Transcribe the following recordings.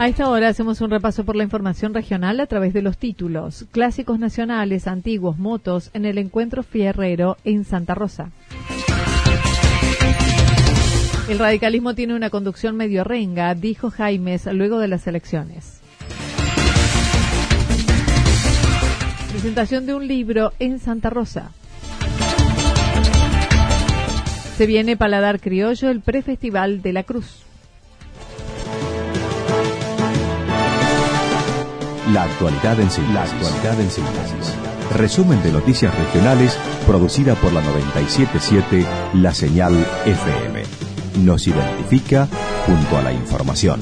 A esta hora hacemos un repaso por la información regional a través de los títulos. Clásicos nacionales, antiguos, motos en el encuentro fierrero en Santa Rosa. El radicalismo tiene una conducción medio renga, dijo Jaimes luego de las elecciones. Presentación de un libro en Santa Rosa. Se viene Paladar Criollo, el prefestival de la Cruz. La actualidad en síntesis. Resumen de noticias regionales producida por la 977 La Señal FM. Nos identifica junto a la información.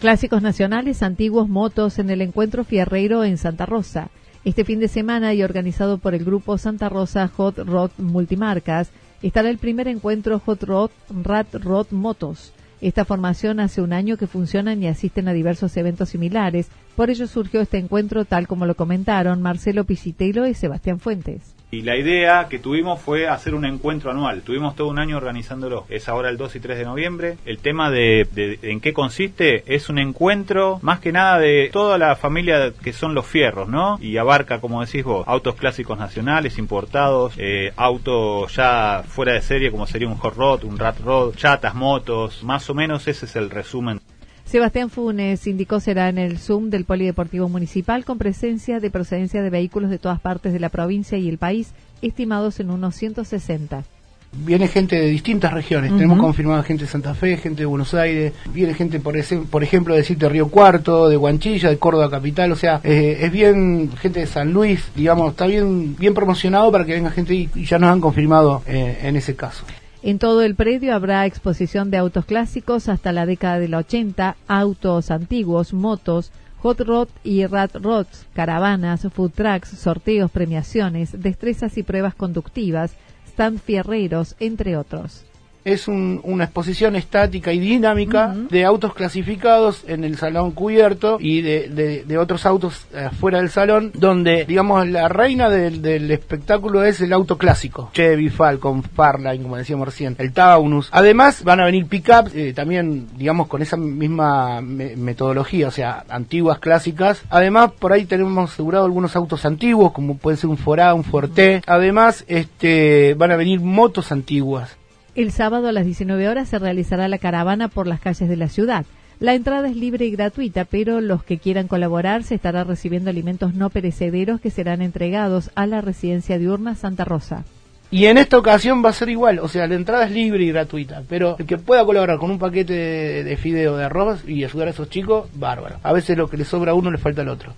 Clásicos nacionales, antiguos motos en el encuentro fierreiro en Santa Rosa. Este fin de semana y organizado por el grupo Santa Rosa Hot Rod Multimarcas, estará el primer encuentro Hot Rod Rat Rod Motos. Esta formación hace un año que funcionan y asisten a diversos eventos similares, por ello surgió este encuentro tal como lo comentaron Marcelo Pisitelo y Sebastián Fuentes. Y la idea que tuvimos fue hacer un encuentro anual. Tuvimos todo un año organizándolo. Es ahora el 2 y 3 de noviembre. El tema de, en qué consiste es un encuentro más que nada de toda la familia que son los fierros, ¿no? Y abarca, como decís vos, autos clásicos nacionales, importados, eh, autos ya fuera de serie como sería un hot rod, un rat rod, chatas, motos. Más o menos ese es el resumen. Sebastián Funes indicó será en el Zoom del Polideportivo Municipal con presencia de procedencia de vehículos de todas partes de la provincia y el país, estimados en unos 160 viene gente de distintas regiones. Tenemos confirmada gente de Santa Fe, gente de Buenos Aires, viene gente, por, ese, por ejemplo, de Río Cuarto, de Guanchilla, de Córdoba Capital. O sea, eh, es bien gente de San Luis, digamos, está bien, bien promocionado para que venga gente y, ya nos han confirmado eh, en ese caso. En todo el predio habrá exposición de autos clásicos hasta la década del 80, autos antiguos, motos, hot rod y rat rods, caravanas, food trucks, sorteos, premiaciones, destrezas y pruebas conductivas, stand fierreros, entre otros es una exposición estática y dinámica de autos clasificados en el salón cubierto y de, otros autos fuera del salón, donde, digamos, la reina del, espectáculo es el auto clásico. Chevy, Falcon, Farline, como decíamos recién, el Taunus. Además, van a venir pickups, eh, también, digamos, con esa misma metodología, o sea, antiguas, clásicas. Además, por ahí tenemos asegurado algunos autos antiguos, como puede ser un Forá, un Forte. Además, este, van a venir motos antiguas. El sábado a las 19 horas se realizará la caravana por las calles de la ciudad. La entrada es libre y gratuita, pero los que quieran colaborar se estará recibiendo alimentos no perecederos que serán entregados a la residencia diurna Santa Rosa. Y en esta ocasión va a ser igual, o sea, la entrada es libre y gratuita, pero el que pueda colaborar con un paquete de, de fideo de arroz y ayudar a esos chicos, bárbaro. A veces lo que le sobra a uno le falta al otro.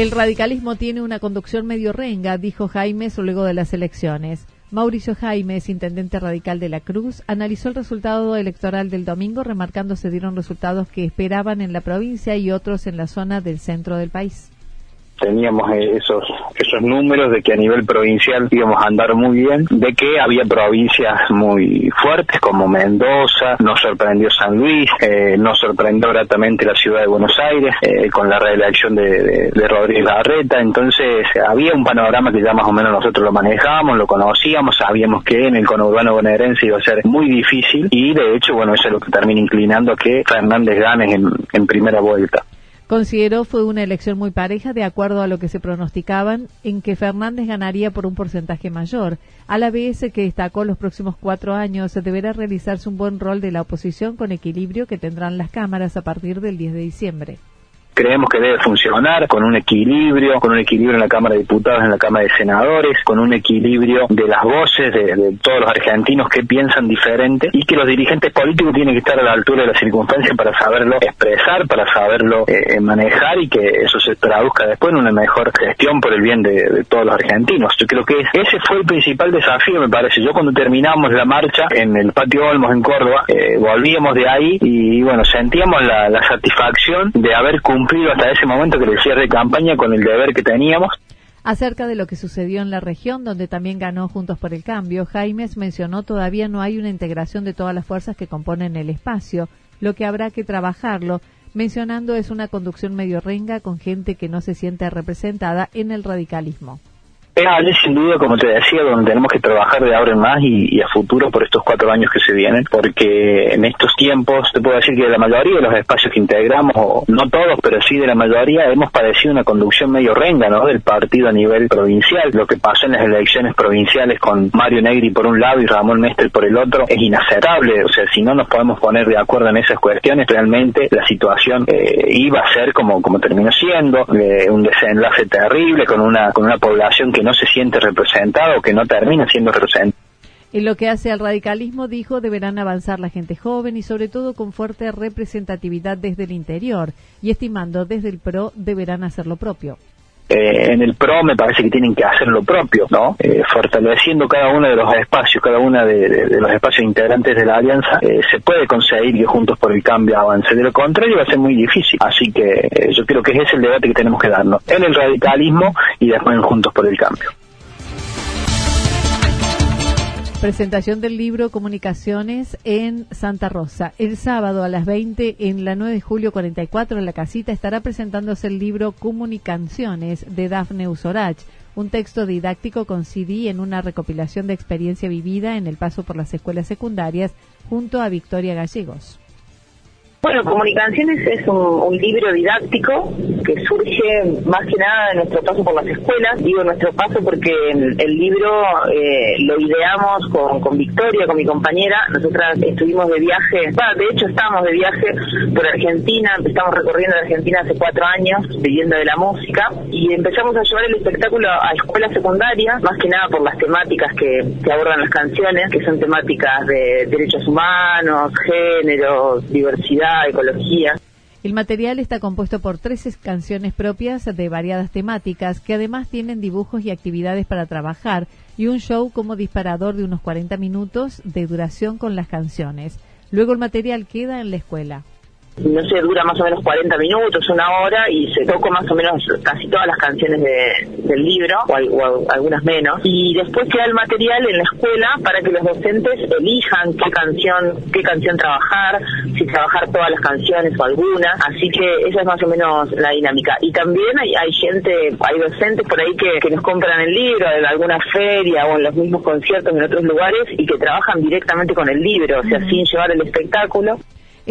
El radicalismo tiene una conducción medio renga, dijo Jaimes luego de las elecciones. Mauricio Jaimes, intendente radical de la Cruz, analizó el resultado electoral del domingo, remarcando se dieron resultados que esperaban en la provincia y otros en la zona del centro del país teníamos eh, esos esos números de que a nivel provincial íbamos a andar muy bien, de que había provincias muy fuertes como Mendoza, nos sorprendió San Luis, eh, nos sorprendió gratamente la ciudad de Buenos Aires eh, con la reelección de, de, Rodríguez Larreta, entonces había un panorama que ya más o menos nosotros lo manejábamos, lo conocíamos, sabíamos que en el conurbano bonaerense iba a ser muy difícil y de hecho, bueno, eso es lo que termina inclinando a que Fernández gane en primera vuelta. Consideró fue una elección muy pareja de acuerdo a lo que se pronosticaban, en que Fernández ganaría por un porcentaje mayor. A la vez que destacó los próximos cuatro años deberá realizarse un buen rol de la oposición con equilibrio que tendrán las cámaras a partir del 10 de diciembre creemos que debe funcionar con un equilibrio, con un equilibrio en la Cámara de Diputados, en la Cámara de Senadores, con un equilibrio de las voces de, todos los argentinos que piensan diferente y que los dirigentes políticos tienen que estar a la altura de las circunstancias para saberlo expresar, para saberlo eh, manejar y que eso se traduzca después en una mejor gestión por el bien de, todos los argentinos. Yo creo que ese fue el principal desafío, me parece. Yo cuando terminamos la marcha en el Patio Olmos en Córdoba, eh, volvíamos de ahí y bueno, sentíamos la, la satisfacción de haber cumplido hasta ese momento que cierre campaña con el deber que teníamos. Acerca de lo que sucedió en la región, donde también ganó Juntos por el Cambio, Jaimes mencionó todavía no hay una integración de todas las fuerzas que componen el espacio, lo que habrá que trabajarlo, mencionando es una conducción medio renga con gente que no se siente representada en el radicalismo. Es sin duda, como te decía, donde tenemos que trabajar de ahora en más y, a futuro por estos cuatro años que se vienen, porque en estos tiempos te puedo decir que de la mayoría de los espacios que integramos, o no todos, pero sí de la mayoría, hemos padecido una conducción medio renga ¿no? del partido a nivel provincial. Lo que pasó en las elecciones provinciales con Mario Negri por un lado y Ramón Mestre por el otro es inaceptable. O sea, si no nos podemos poner de acuerdo en esas cuestiones, realmente la situación eh, iba a ser como, como terminó siendo, eh, un desenlace terrible con una, con una población que que no se siente representado que no termina siendo representado. En lo que hace al radicalismo, dijo, deberán avanzar la gente joven y sobre todo con fuerte representatividad desde el interior y estimando desde el PRO deberán hacer lo propio. Eh, en el PRO me parece que tienen que hacer lo propio, ¿no? Eh, fortaleciendo cada uno de los espacios, cada uno de, los espacios integrantes de la alianza, eh, se puede conseguir que Juntos por el Cambio avance. De lo contrario va a ser muy difícil. Así que yo creo que ese es el debate que tenemos que darnos en el radicalismo y después en Juntos por el Cambio. Presentación del libro Comunicaciones en Santa Rosa. El sábado a las 20 en la 9 de julio 44 en la casita estará presentándose el libro Comunicaciones de Dafne Usorach, un texto didáctico con CD en una recopilación de experiencia vivida en el paso por las escuelas secundarias junto a Victoria Gallegos. Bueno, Comunicaciones es un, libro didáctico que surge más que nada de nuestro paso por las escuelas. Digo nuestro paso porque el, libro eh, lo ideamos con, con, Victoria, con mi compañera. Nosotras estuvimos de viaje, de hecho estamos de viaje por Argentina, estamos recorriendo Argentina hace cuatro años, viviendo de la música, y empezamos a llevar el espectáculo a escuelas secundarias, más que nada por las temáticas que abordan las canciones, que son temáticas de derechos humanos, género, diversidad ecología. El material está compuesto por 13 canciones propias de variadas temáticas que además tienen dibujos y actividades para trabajar y un show como disparador de unos 40 minutos de duración con las canciones. Luego el material queda en la escuela no sé, dura más o menos 40 minutos, una hora, y se tocó más o menos casi todas las canciones del libro, o, algunas menos, y después queda el material en la escuela para que los docentes elijan qué canción, qué canción trabajar, si trabajar todas las canciones o algunas, así que esa es más o menos la dinámica. Y también hay, hay gente, hay docentes por ahí que, que nos compran el libro en alguna feria o en los mismos conciertos en otros lugares y que trabajan directamente con el libro, o sea, sin llevar el espectáculo.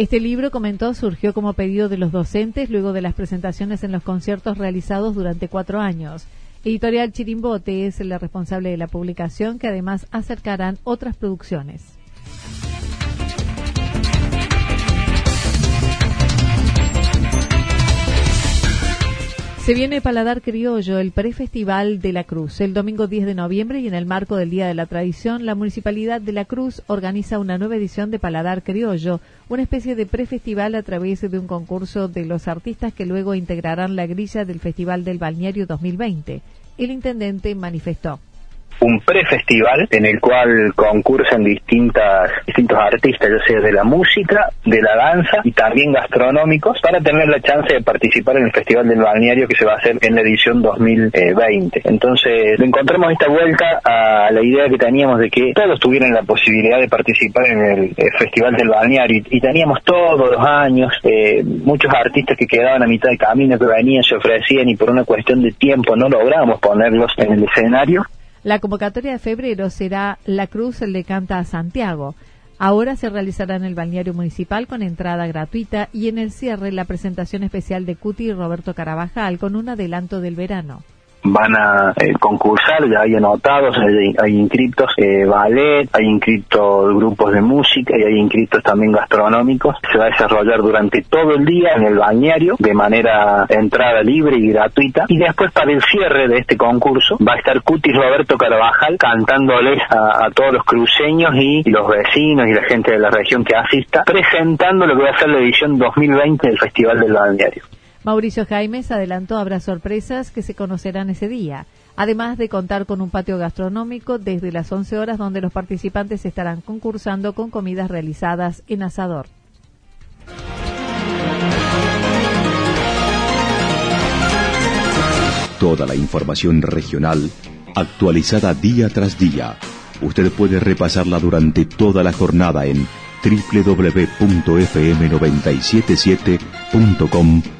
Este libro, comentó, surgió como pedido de los docentes luego de las presentaciones en los conciertos realizados durante cuatro años. Editorial Chirimbote es la responsable de la publicación, que además acercarán otras producciones. Se viene Paladar Criollo, el prefestival de la Cruz. El domingo 10 de noviembre y en el marco del Día de la Tradición, la Municipalidad de la Cruz organiza una nueva edición de Paladar Criollo, una especie de prefestival a través de un concurso de los artistas que luego integrarán la grilla del Festival del Balneario 2020. El intendente manifestó. Un prefestival en el cual concursan distintas, distintos artistas, ya sea de la música, de la danza y también gastronómicos, para tener la chance de participar en el Festival del Balneario que se va a hacer en la edición 2020. Entonces, le encontramos esta vuelta a la idea que teníamos de que todos tuvieran la posibilidad de participar en el Festival del Balneario y, teníamos todos los años eh, muchos artistas que quedaban a mitad de camino, que venían, se ofrecían y por una cuestión de tiempo no logramos ponerlos en el escenario. La convocatoria de febrero será La Cruz le canta a Santiago. Ahora se realizará en el balneario municipal con entrada gratuita y en el cierre la presentación especial de Cuti y Roberto Carabajal con un adelanto del verano van a eh, concursar, ya hay anotados, hay, hay inscritos eh, ballet, hay inscritos grupos de música y hay inscritos también gastronómicos. Se va a desarrollar durante todo el día en el balneario de manera entrada libre y gratuita. Y después para el cierre de este concurso va a estar Cutis Roberto Carabajal cantándoles a, a todos los cruceños y, los vecinos y la gente de la región que asista, presentando lo que va a ser la edición 2020 del Festival del Balneario. Mauricio Jaimes adelantó habrá sorpresas que se conocerán ese día, además de contar con un patio gastronómico desde las 11 horas donde los participantes estarán concursando con comidas realizadas en asador. Toda la información regional actualizada día tras día. Usted puede repasarla durante toda la jornada en www.fm977.com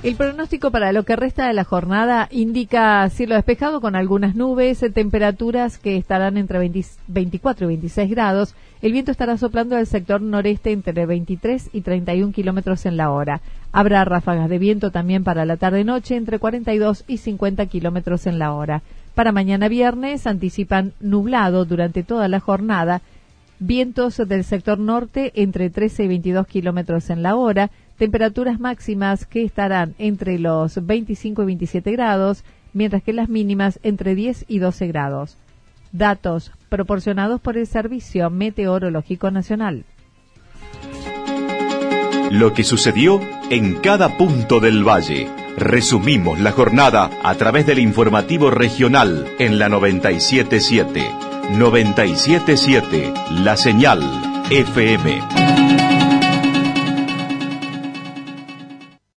El pronóstico para lo que resta de la jornada indica cielo despejado con algunas nubes, temperaturas que estarán entre 24 y 26 grados. El viento estará soplando del sector noreste entre 23 y 31 kilómetros en la hora. Habrá ráfagas de viento también para la tarde-noche entre 42 y 50 kilómetros en la hora. Para mañana viernes anticipan nublado durante toda la jornada. Vientos del sector norte entre 13 y 22 kilómetros en la hora temperaturas máximas que estarán entre los 25 y 27 grados, mientras que las mínimas entre 10 y 12 grados. Datos proporcionados por el Servicio Meteorológico Nacional. Lo que sucedió en cada punto del valle. Resumimos la jornada a través del informativo regional en la 977. 977, la señal FM.